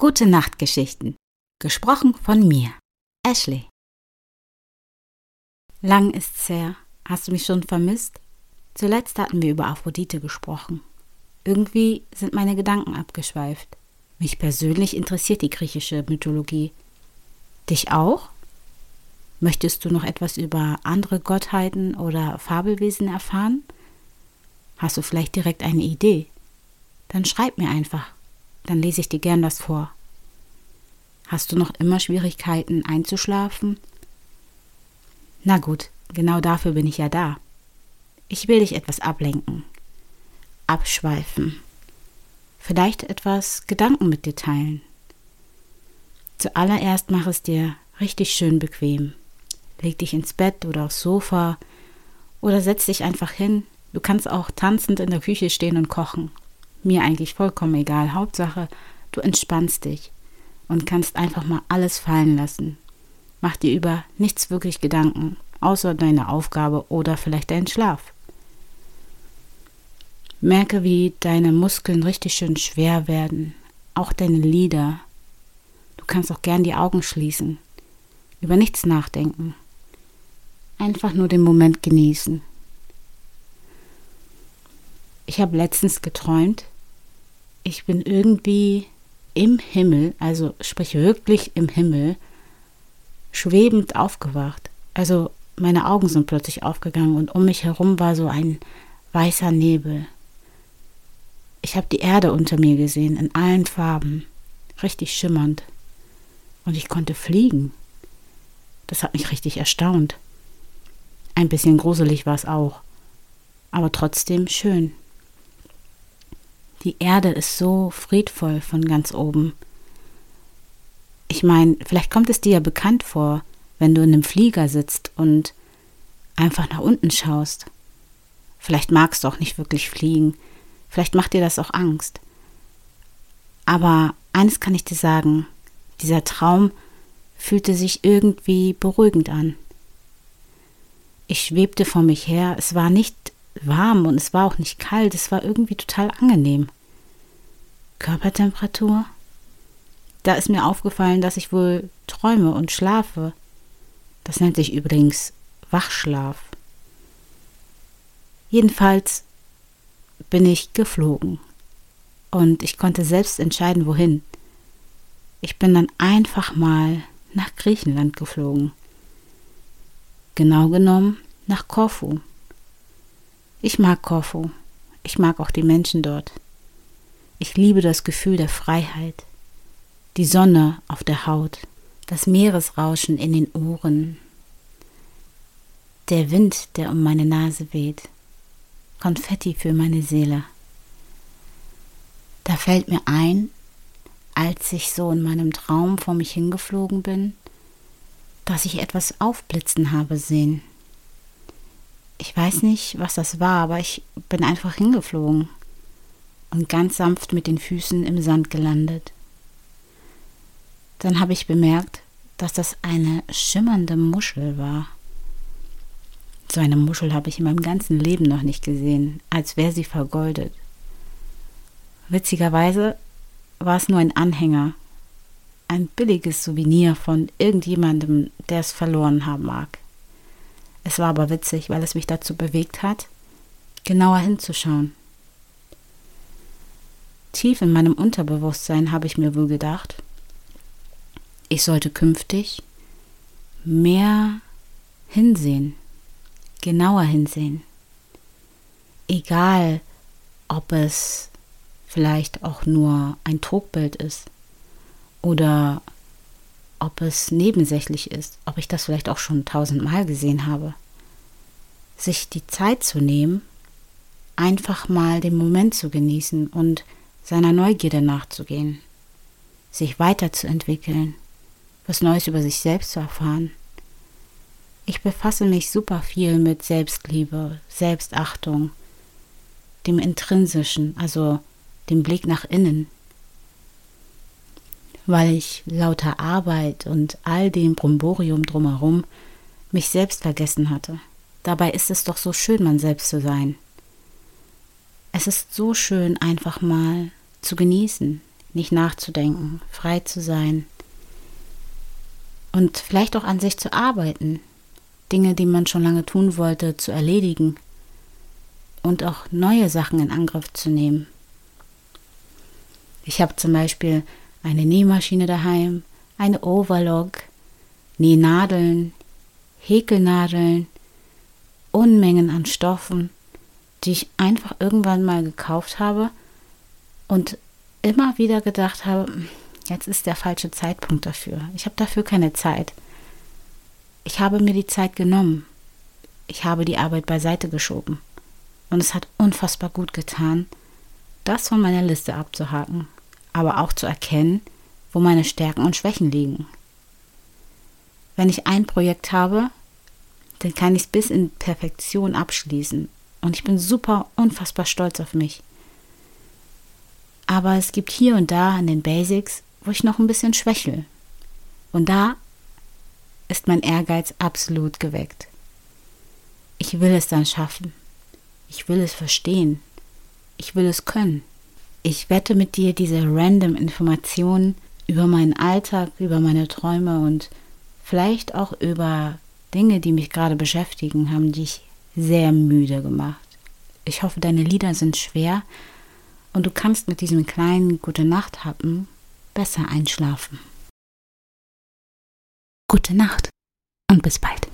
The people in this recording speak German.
Gute Nachtgeschichten. Gesprochen von mir, Ashley. Lang ist's her. Hast du mich schon vermisst? Zuletzt hatten wir über Aphrodite gesprochen. Irgendwie sind meine Gedanken abgeschweift. Mich persönlich interessiert die griechische Mythologie. Dich auch? Möchtest du noch etwas über andere Gottheiten oder Fabelwesen erfahren? Hast du vielleicht direkt eine Idee? Dann schreib mir einfach, dann lese ich dir gern was vor. Hast du noch immer Schwierigkeiten einzuschlafen? Na gut, genau dafür bin ich ja da. Ich will dich etwas ablenken, abschweifen vielleicht etwas Gedanken mit dir teilen. Zuallererst mach es dir richtig schön bequem. Leg dich ins Bett oder aufs Sofa oder setz dich einfach hin. Du kannst auch tanzend in der Küche stehen und kochen. Mir eigentlich vollkommen egal. Hauptsache, du entspannst dich und kannst einfach mal alles fallen lassen. Mach dir über nichts wirklich Gedanken, außer deine Aufgabe oder vielleicht deinen Schlaf. Merke, wie deine Muskeln richtig schön schwer werden, auch deine Lider. Du kannst auch gern die Augen schließen, über nichts nachdenken, einfach nur den Moment genießen. Ich habe letztens geträumt, ich bin irgendwie im Himmel, also sprich wirklich im Himmel, schwebend aufgewacht. Also meine Augen sind plötzlich aufgegangen und um mich herum war so ein weißer Nebel. Ich habe die Erde unter mir gesehen, in allen Farben, richtig schimmernd. Und ich konnte fliegen. Das hat mich richtig erstaunt. Ein bisschen gruselig war es auch, aber trotzdem schön. Die Erde ist so friedvoll von ganz oben. Ich meine, vielleicht kommt es dir ja bekannt vor, wenn du in einem Flieger sitzt und einfach nach unten schaust. Vielleicht magst du auch nicht wirklich fliegen, Vielleicht macht dir das auch Angst. Aber eines kann ich dir sagen, dieser Traum fühlte sich irgendwie beruhigend an. Ich schwebte vor mich her, es war nicht warm und es war auch nicht kalt, es war irgendwie total angenehm. Körpertemperatur? Da ist mir aufgefallen, dass ich wohl träume und schlafe. Das nennt sich übrigens Wachschlaf. Jedenfalls bin ich geflogen. Und ich konnte selbst entscheiden, wohin. Ich bin dann einfach mal nach Griechenland geflogen. Genau genommen nach Korfu. Ich mag Korfu. Ich mag auch die Menschen dort. Ich liebe das Gefühl der Freiheit, die Sonne auf der Haut, das Meeresrauschen in den Ohren, der Wind, der um meine Nase weht. Konfetti für meine Seele. Da fällt mir ein, als ich so in meinem Traum vor mich hingeflogen bin, dass ich etwas aufblitzen habe sehen. Ich weiß nicht, was das war, aber ich bin einfach hingeflogen und ganz sanft mit den Füßen im Sand gelandet. Dann habe ich bemerkt, dass das eine schimmernde Muschel war. So eine Muschel habe ich in meinem ganzen Leben noch nicht gesehen, als wäre sie vergoldet. Witzigerweise war es nur ein Anhänger, ein billiges Souvenir von irgendjemandem, der es verloren haben mag. Es war aber witzig, weil es mich dazu bewegt hat, genauer hinzuschauen. Tief in meinem Unterbewusstsein habe ich mir wohl gedacht, ich sollte künftig mehr hinsehen genauer hinsehen. Egal, ob es vielleicht auch nur ein Trugbild ist oder ob es nebensächlich ist, ob ich das vielleicht auch schon tausendmal gesehen habe. Sich die Zeit zu nehmen, einfach mal den Moment zu genießen und seiner Neugierde nachzugehen, sich weiterzuentwickeln, was Neues über sich selbst zu erfahren. Ich befasse mich super viel mit Selbstliebe, Selbstachtung, dem Intrinsischen, also dem Blick nach innen, weil ich lauter Arbeit und all dem Bromborium drumherum mich selbst vergessen hatte. Dabei ist es doch so schön, man selbst zu sein. Es ist so schön, einfach mal zu genießen, nicht nachzudenken, frei zu sein und vielleicht auch an sich zu arbeiten, Dinge, die man schon lange tun wollte, zu erledigen und auch neue Sachen in Angriff zu nehmen. Ich habe zum Beispiel eine Nähmaschine daheim, eine Overlock, Nähnadeln, Häkelnadeln, Unmengen an Stoffen, die ich einfach irgendwann mal gekauft habe und immer wieder gedacht habe, jetzt ist der falsche Zeitpunkt dafür. Ich habe dafür keine Zeit. Ich habe mir die Zeit genommen. Ich habe die Arbeit beiseite geschoben. Und es hat unfassbar gut getan, das von meiner Liste abzuhaken, aber auch zu erkennen, wo meine Stärken und Schwächen liegen. Wenn ich ein Projekt habe, dann kann ich es bis in Perfektion abschließen. Und ich bin super, unfassbar stolz auf mich. Aber es gibt hier und da an den Basics, wo ich noch ein bisschen schwächel. Und da ist mein Ehrgeiz absolut geweckt. Ich will es dann schaffen. Ich will es verstehen. Ich will es können. Ich wette mit dir diese random Informationen über meinen Alltag, über meine Träume und vielleicht auch über Dinge, die mich gerade beschäftigen, haben dich sehr müde gemacht. Ich hoffe, deine Lieder sind schwer und du kannst mit diesem kleinen Gute Nacht happen besser einschlafen. Gute Nacht und bis bald.